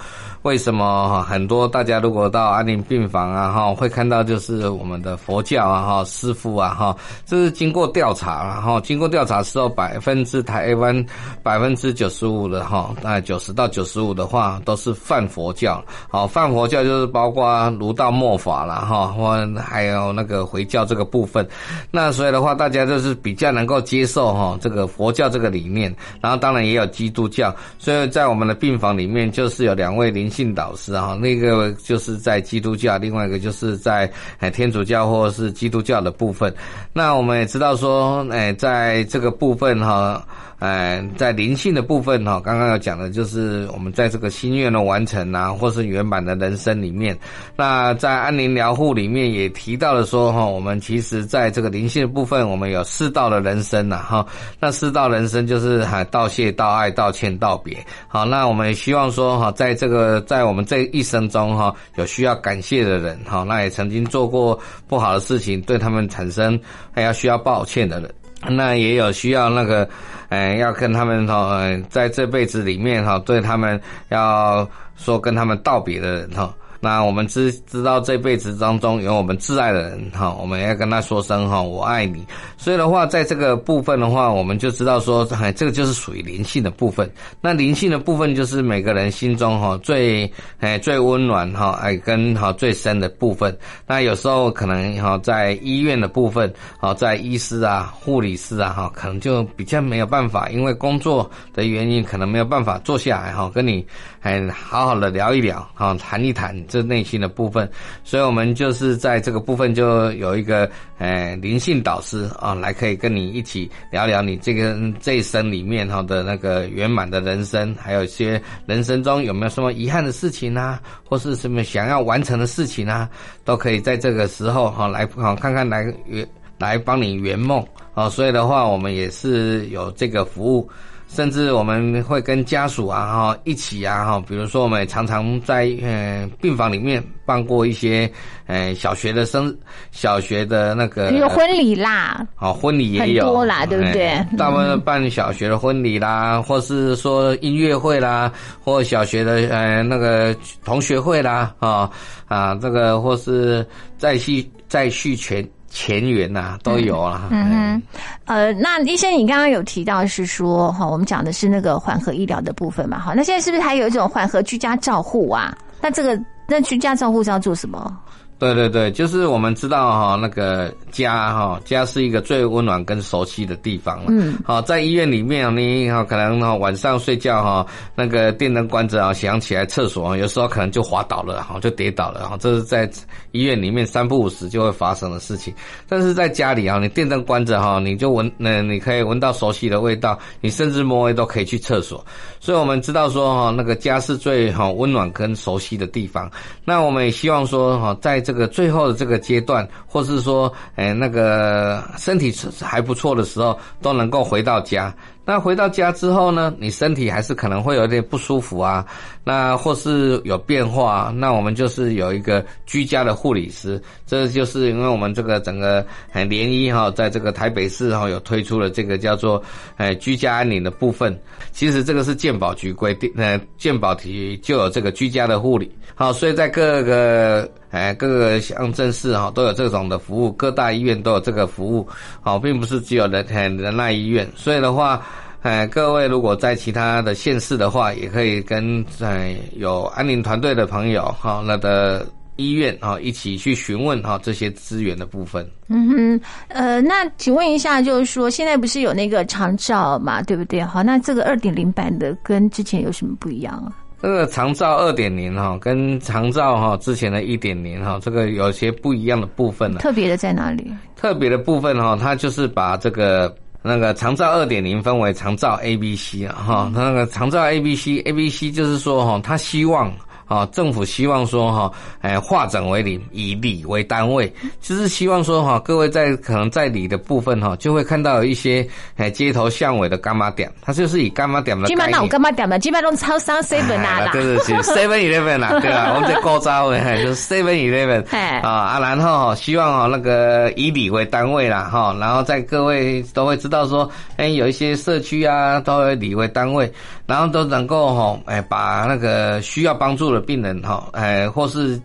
为什么哈很多大家如果到安宁病房啊哈，会看到就是我们的佛教啊哈师傅啊哈，这是经过调查了哈，经过调查之后，百分之台湾百分之九十五的哈，大概九十到九十五的话都是泛佛教，好泛佛教就是包括儒道末法了哈，或还有那个回教这个部分，那所以的话大家就是比较能够接受哈这个佛教这个理念，然后当然也有基督教，所以在我们的病房里面就是有两位灵。性导师哈，那个就是在基督教，另外一个就是在天主教或是基督教的部分。那我们也知道说，哎，在这个部分哈。哎，在灵性的部分哈，刚刚要讲的就是我们在这个心愿的完成啊，或是圆满的人生里面。那在安宁疗护里面也提到了说哈，我们其实在这个灵性的部分，我们有四道的人生呐哈。那四道人生就是哈道谢、道爱、道歉、道别。好，那我们也希望说哈，在这个在我们这一生中哈，有需要感谢的人哈，那也曾经做过不好的事情，对他们产生还要需要抱歉的人。那也有需要那个，哎，要跟他们哈，在这辈子里面哈，对他们要说跟他们道别的人哈。那我们知知道这辈子当中有我们挚爱的人哈，我们要跟他说声哈，我爱你。所以的话，在这个部分的话，我们就知道说，哎，这个就是属于灵性的部分。那灵性的部分就是每个人心中哈最哎最温暖哈哎跟哈最深的部分。那有时候可能哈在医院的部分，哈在医师啊、护理师啊哈，可能就比较没有办法，因为工作的原因，可能没有办法坐下来哈跟你哎好好的聊一聊哈谈一谈。这内心的部分，所以我们就是在这个部分就有一个呃灵性导师啊，来可以跟你一起聊聊你这个这一生里面哈的那个圆满的人生，还有一些人生中有没有什么遗憾的事情啊，或是什么想要完成的事情啊，都可以在这个时候哈来好看看来圆来帮你圆梦啊，所以的话，我们也是有这个服务。甚至我们会跟家属啊哈一起啊哈，比如说我们常常在呃病房里面办过一些呃小学的生小学的那个，比如婚礼啦，哦婚礼也有很多啦，对不对？大部分办小学的婚礼啦，或是说音乐会啦，或小学的呃那个同学会啦啊啊这个或是再续再续全。前缘呐都有啊。嗯嗯，呃，那医生，你刚刚有提到是说哈，我们讲的是那个缓和医疗的部分嘛，好，那现在是不是还有一种缓和居家照护啊？那这个那居家照护是要做什么？对对对，就是我们知道哈，那个家哈，家是一个最温暖跟熟悉的地方嗯。好，在医院里面，你哈可能哈晚上睡觉哈，那个电灯关着啊，想起来厕所，有时候可能就滑倒了哈，就跌倒了哈。这是在医院里面三不五时就会发生的事情。但是在家里啊，你电灯关着哈，你就闻那你可以闻到熟悉的味道，你甚至摸都可以去厕所。所以我们知道说哈，那个家是最哈温暖跟熟悉的地方。那我们也希望说哈，在这个最后的这个阶段，或是说，哎，那个身体还不错的时候，都能够回到家。那回到家之后呢，你身体还是可能会有点不舒服啊，那或是有变化，那我们就是有一个居家的护理师，这就是因为我们这个整个很联谊哈，在这个台北市哈有推出了这个叫做哎居家安宁的部分。其实这个是健保局规定，呃，健保局就有这个居家的护理。好，所以在各个哎各个乡镇市哈都有这种的服务，各大医院都有这个服务。好，并不是只有人人大医院，所以的话。哎，各位如果在其他的县市的话，也可以跟在有安宁团队的朋友哈，那的医院啊一起去询问哈这些资源的部分。嗯哼，呃，那请问一下，就是说现在不是有那个长照嘛，对不对？好，那这个二点零版的跟之前有什么不一样啊？这个长照二点零哈，跟长照哈之前的一点零哈，这个有些不一样的部分呢。特别的在哪里？特别的部分哈，它就是把这个。那个长照二点零分为长照 A、B、C 啊，哈，那个长照 A、B、C，A、B、C 就是说哈，它希望。啊，政府希望说哈，哎，化整为零，以里为单位，就是希望说哈，各位在可能在里的部分哈，就会看到有一些哎街头巷尾的干妈店，它就是以干妈店的。基本上我干妈店嘛，基本上都超商 seven 啦。对对对，seven eleven 啦，对吧？我们在高招诶，就是 seven eleven。啊啊，然后希望哈那个以里为单位啦，哈，然后在各位都会知道说，哎，有一些社区啊，都以里为单位，然后都能够哈，哎，把那个需要帮助的。病人哈，哎，或是，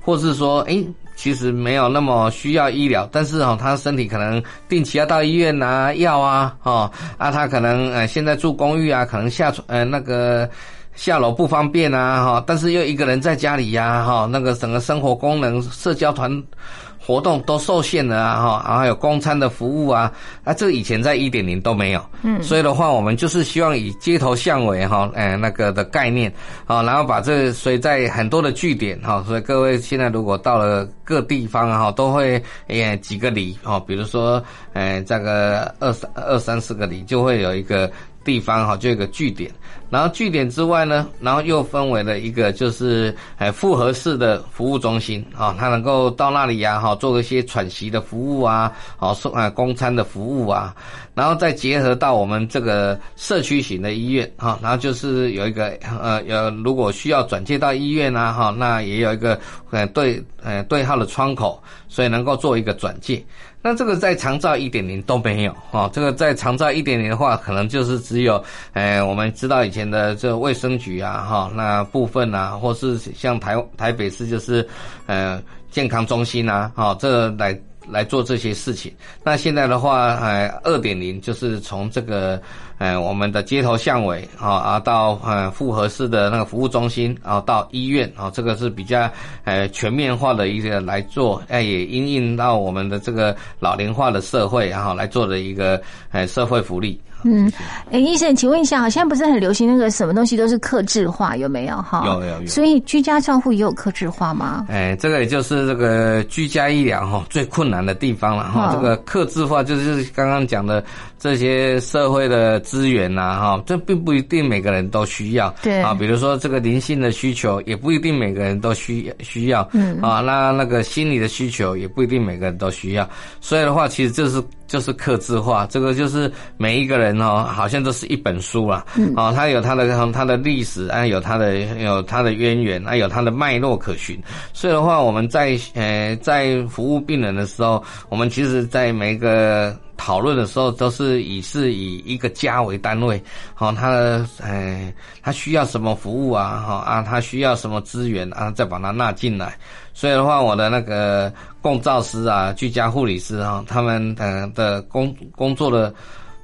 或是说，哎，其实没有那么需要医疗，但是哈，他身体可能定期要到医院拿药啊，哈，啊，他可能呃现在住公寓啊，可能下呃那个下楼不方便啊，哈，但是又一个人在家里呀，哈，那个整个生活功能、社交团。活动都受限了啊，哈，然后还有公餐的服务啊，啊，这以前在一点零都没有，嗯，所以的话，我们就是希望以街头巷尾哈，哎，那个的概念，啊，然后把这，所以在很多的据点哈，所以各位现在如果到了各地方哈，都会哎几个里哈，比如说哎这个二三二三四个里就会有一个。地方哈，就一个据点，然后据点之外呢，然后又分为了一个就是哎复合式的服务中心啊，它能够到那里呀哈，做一些喘息的服务啊，好送啊公餐的服务啊，然后再结合到我们这个社区型的医院哈，然后就是有一个呃有如果需要转接到医院啊哈，那也有一个呃对呃对号的窗口，所以能够做一个转介。那这个在长照一点零都没有哈，这个在长照一点零的话，可能就是只有，哎，我们知道以前的这卫生局啊哈，那部分啊，或是像台台北市就是，呃，健康中心啊，哈，这来。来做这些事情。那现在的话，呃，二点零就是从这个，呃，我们的街头巷尾啊，啊，到呃复合式的那个服务中心，啊到医院啊，这个是比较，呃，全面化的一个来做，哎，也因应到我们的这个老龄化的社会，然后来做的一个，哎，社会福利。嗯，哎，医生，请问一下，好像不是很流行那个什么东西都是克制化，有没有哈？有有有。所以居家照护也有克制化吗？哎，这个也就是这个居家医疗哈最困难的地方了哈。这个克制化就是刚刚讲的这些社会的资源呐哈，这并不一定每个人都需要。对啊，比如说这个灵性的需求，也不一定每个人都需需要。嗯啊，那那个心理的需求，也不一定每个人都需要。所以的话，其实这是。就是刻字化，这个就是每一个人哦，好像都是一本书啊，哦，他有他的他的历史啊，有他的有他的渊源啊，有他的脉络可循。所以的话，我们在呃在服务病人的时候，我们其实在每一个讨论的时候，都是以是以一个家为单位，好，他的呃他需要什么服务啊，哈啊，他需要什么资源啊，再把它纳进来。所以的话，我的那个共照师啊，居家护理师啊，他们呃的工工作的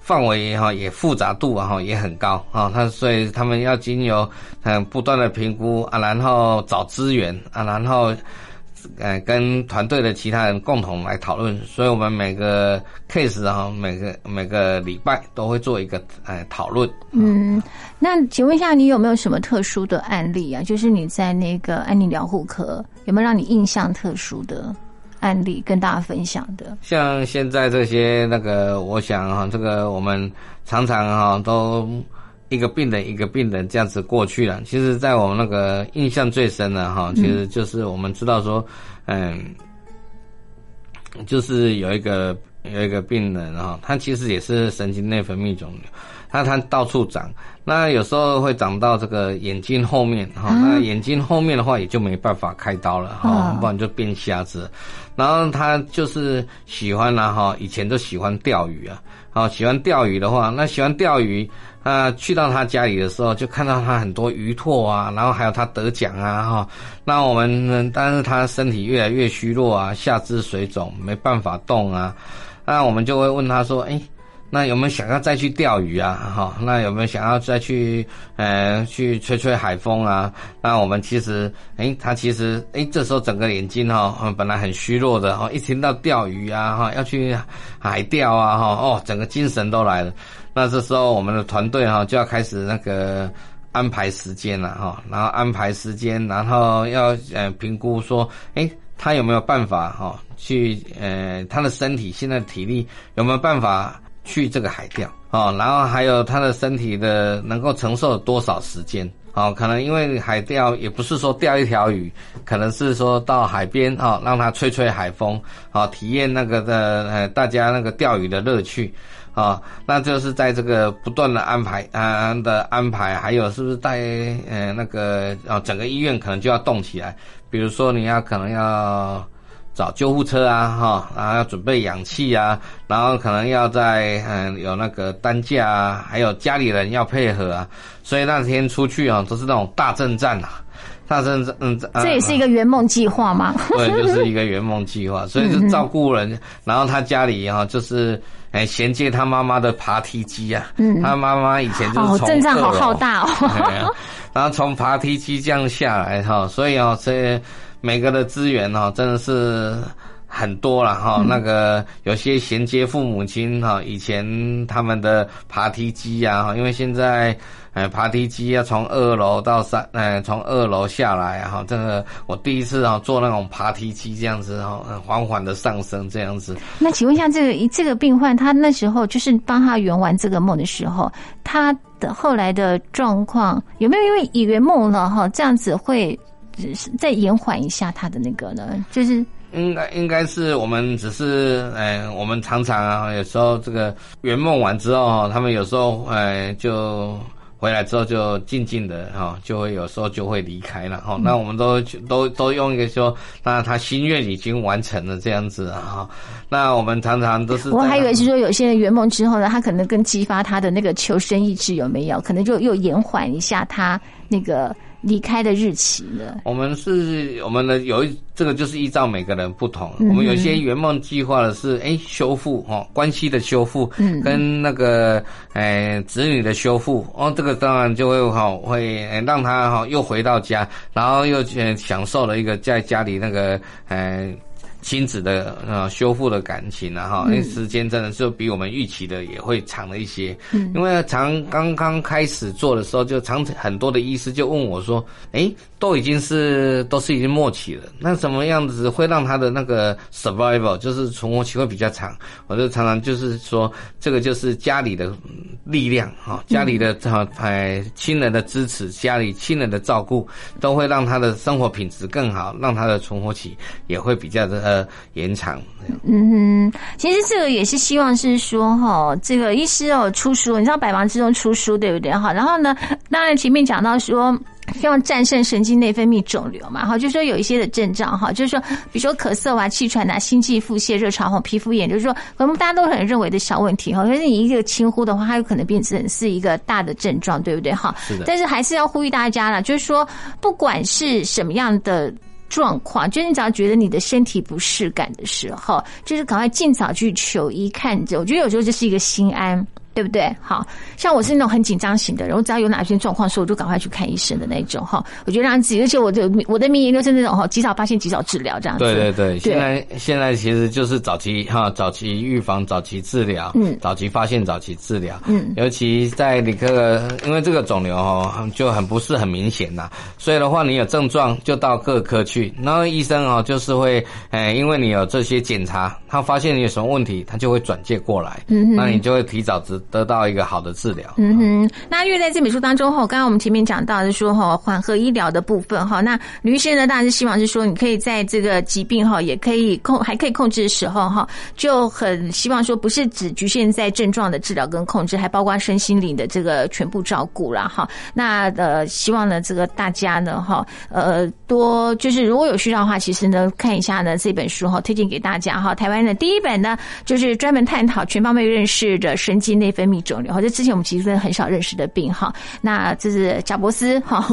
范围哈也复杂度啊哈也很高啊，他所以他们要经由嗯不断的评估啊，然后找资源啊，然后。呃，跟团队的其他人共同来讨论，所以我们每个 case 哈，每个每个礼拜都会做一个呃讨论。嗯，那请问一下，你有没有什么特殊的案例啊？就是你在那个安宁疗护科有没有让你印象特殊的案例跟大家分享的？像现在这些那个，我想哈，这个我们常常哈都。一个病人一个病人这样子过去了。其实，在我们那个印象最深的哈，其实就是我们知道说，嗯，就是有一个有一个病人哈，他其实也是神经内分泌肿瘤，他他到处长，那有时候会长到这个眼睛后面哈，那眼睛后面的话也就没办法开刀了哈，不然就变瞎子。然后他就是喜欢啊哈，以前都喜欢钓鱼啊，好喜欢钓鱼的话，那喜欢钓鱼。啊，去到他家里的时候，就看到他很多鱼拓啊，然后还有他得奖啊，哈。那我们，但是他身体越来越虚弱啊，下肢水肿，没办法动啊。那我们就会问他说：“哎，那有没有想要再去钓鱼啊？哈，那有没有想要再去，呃，去吹吹海风啊？”那我们其实，哎，他其实，哎，这时候整个眼睛哈，本来很虚弱的哈，一听到钓鱼啊，哈，要去海钓啊，哈，哦，整个精神都来了。那这时候，我们的团队哈就要开始那个安排时间了哈，然后安排时间，然后要呃评估说，哎，他有没有办法哈去呃他的身体现在体力有没有办法去这个海钓啊？然后还有他的身体的能够承受多少时间啊？可能因为海钓也不是说钓一条鱼，可能是说到海边啊，让他吹吹海风啊，体验那个的呃大家那个钓鱼的乐趣。啊，那就是在这个不断的安排啊的安排，还有是不是在呃那个啊整个医院可能就要动起来，比如说你要可能要找救护车啊哈，然后要准备氧气啊，然后可能要在嗯有那个担架啊，还有家里人要配合啊，所以那天出去啊都是那种大阵仗啊，大阵仗嗯，这也是一个圆梦计划嘛？对，就是一个圆梦计划，所以就照顾人，然后他家里哈就是。哎，衔接他妈妈的爬梯机啊！嗯，他妈妈以前就是从阵仗好浩大哦。然后从爬梯机这样下来哈，所以哦，这每个的资源哦，真的是很多了哈。那个有些衔接父母亲哈，以前他们的爬梯机呀，因为现在。哎，爬梯机啊从二楼到三，哎，从二楼下来哈，这个我第一次啊坐那种爬梯机这样子哈，缓缓的上升这样子。那请问一下，这个这个病患他那时候就是帮他圆完这个梦的时候，他的后来的状况有没有因为圆梦了哈，这样子会再延缓一下他的那个呢？就是应该应该是我们只是哎，我们常常啊，有时候这个圆梦完之后，他们有时候哎就。回来之后就静静的哈，就会有时候就会离开了哈。那我们都都都用一个说，那他心愿已经完成了这样子哈。那我们常常都是，我还以为是说有些人圆梦之后呢，他可能更激发他的那个求生意志有没有？可能就又延缓一下他那个。离开的日期呢？我们是我们的有一这个就是依照每个人不同。我们有些圆梦计划的是哎修复哦关系的修复，嗯，跟那个哎子女的修复哦，这个当然就会哈会让他哈又回到家，然后又享受了一个在家里那个哎亲子的呃修复的感情啊哈，因为时间真的是比我们预期的也会长了一些。嗯，因为常刚刚开始做的时候，就常很多的医师就问我说：“哎，都已经是都是已经末期了，那什么样子会让他的那个 survival 就是存活期会比较长？”我就常常就是说，这个就是家里的力量哈，家里的哈哎亲人的支持，家里亲人的照顾，都会让他的生活品质更好，让他的存活期也会比较的呃延长。嗯哼，其实这个也是希望是说哈，这个医师哦出书，你知道百忙之中出书对不对哈？然后呢，当然前面讲到说。希望战胜神经内分泌肿瘤嘛，哈，就是说有一些的症状哈，就是说，比如说咳嗽啊、气喘啊、心悸、腹泻、热潮红、皮肤炎，就是说，可能大家都很认为的小问题哈，可是你一个轻忽的话，它有可能变成是一个大的症状，对不对哈？是的。但是还是要呼吁大家了，就是说，不管是什么样的状况，就是你只要觉得你的身体不适感的时候，就是赶快尽早去求医看诊。我觉得有时候这是一个心安。对不对？好像我是那种很紧张型的人，我只要有哪些状况，说我就赶快去看医生的那种哈。我觉得让自己，而且我的我的名言就是那种哈，及早发现，及早治疗这样子。对对对，现在现在其实就是早期哈，早期预防，早期治疗，嗯，早期发现，早期治疗，嗯，尤其在你这个，因为这个肿瘤哈就很不是很明显呐，所以的话，你有症状就到各科去，然后医生哦就是会，哎，因为你有这些检查，他发现你有什么问题，他就会转介过来，嗯，那你就会提早知。得到一个好的治疗。嗯哼，那因为在这本书当中哈，刚刚我们前面讲到的说哈，缓和医疗的部分哈，那吕医生呢，当然是希望是说，你可以在这个疾病哈，也可以控，还可以控制的时候哈，就很希望说，不是只局限在症状的治疗跟控制，还包括身心灵的这个全部照顾了哈。那呃，希望呢，这个大家呢哈，呃，多就是如果有需要的话，其实呢，看一下呢这本书哈，推荐给大家哈。台湾的第一本呢，就是专门探讨全方位认识的神经内。分泌肿瘤，或者之前我们其实很少认识的病哈，那这是贾伯斯哈，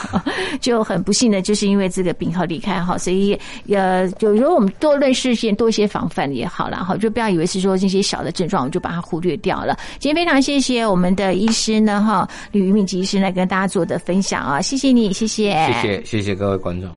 就很不幸的就是因为这个病哈离开哈，所以呃，就如果我们多认识一些多一些防范也好了哈，就不要以为是说这些小的症状我们就把它忽略掉了。今天非常谢谢我们的医师呢哈，吕玉敏医师来跟大家做的分享啊，谢谢你，谢谢，谢谢谢谢各位观众。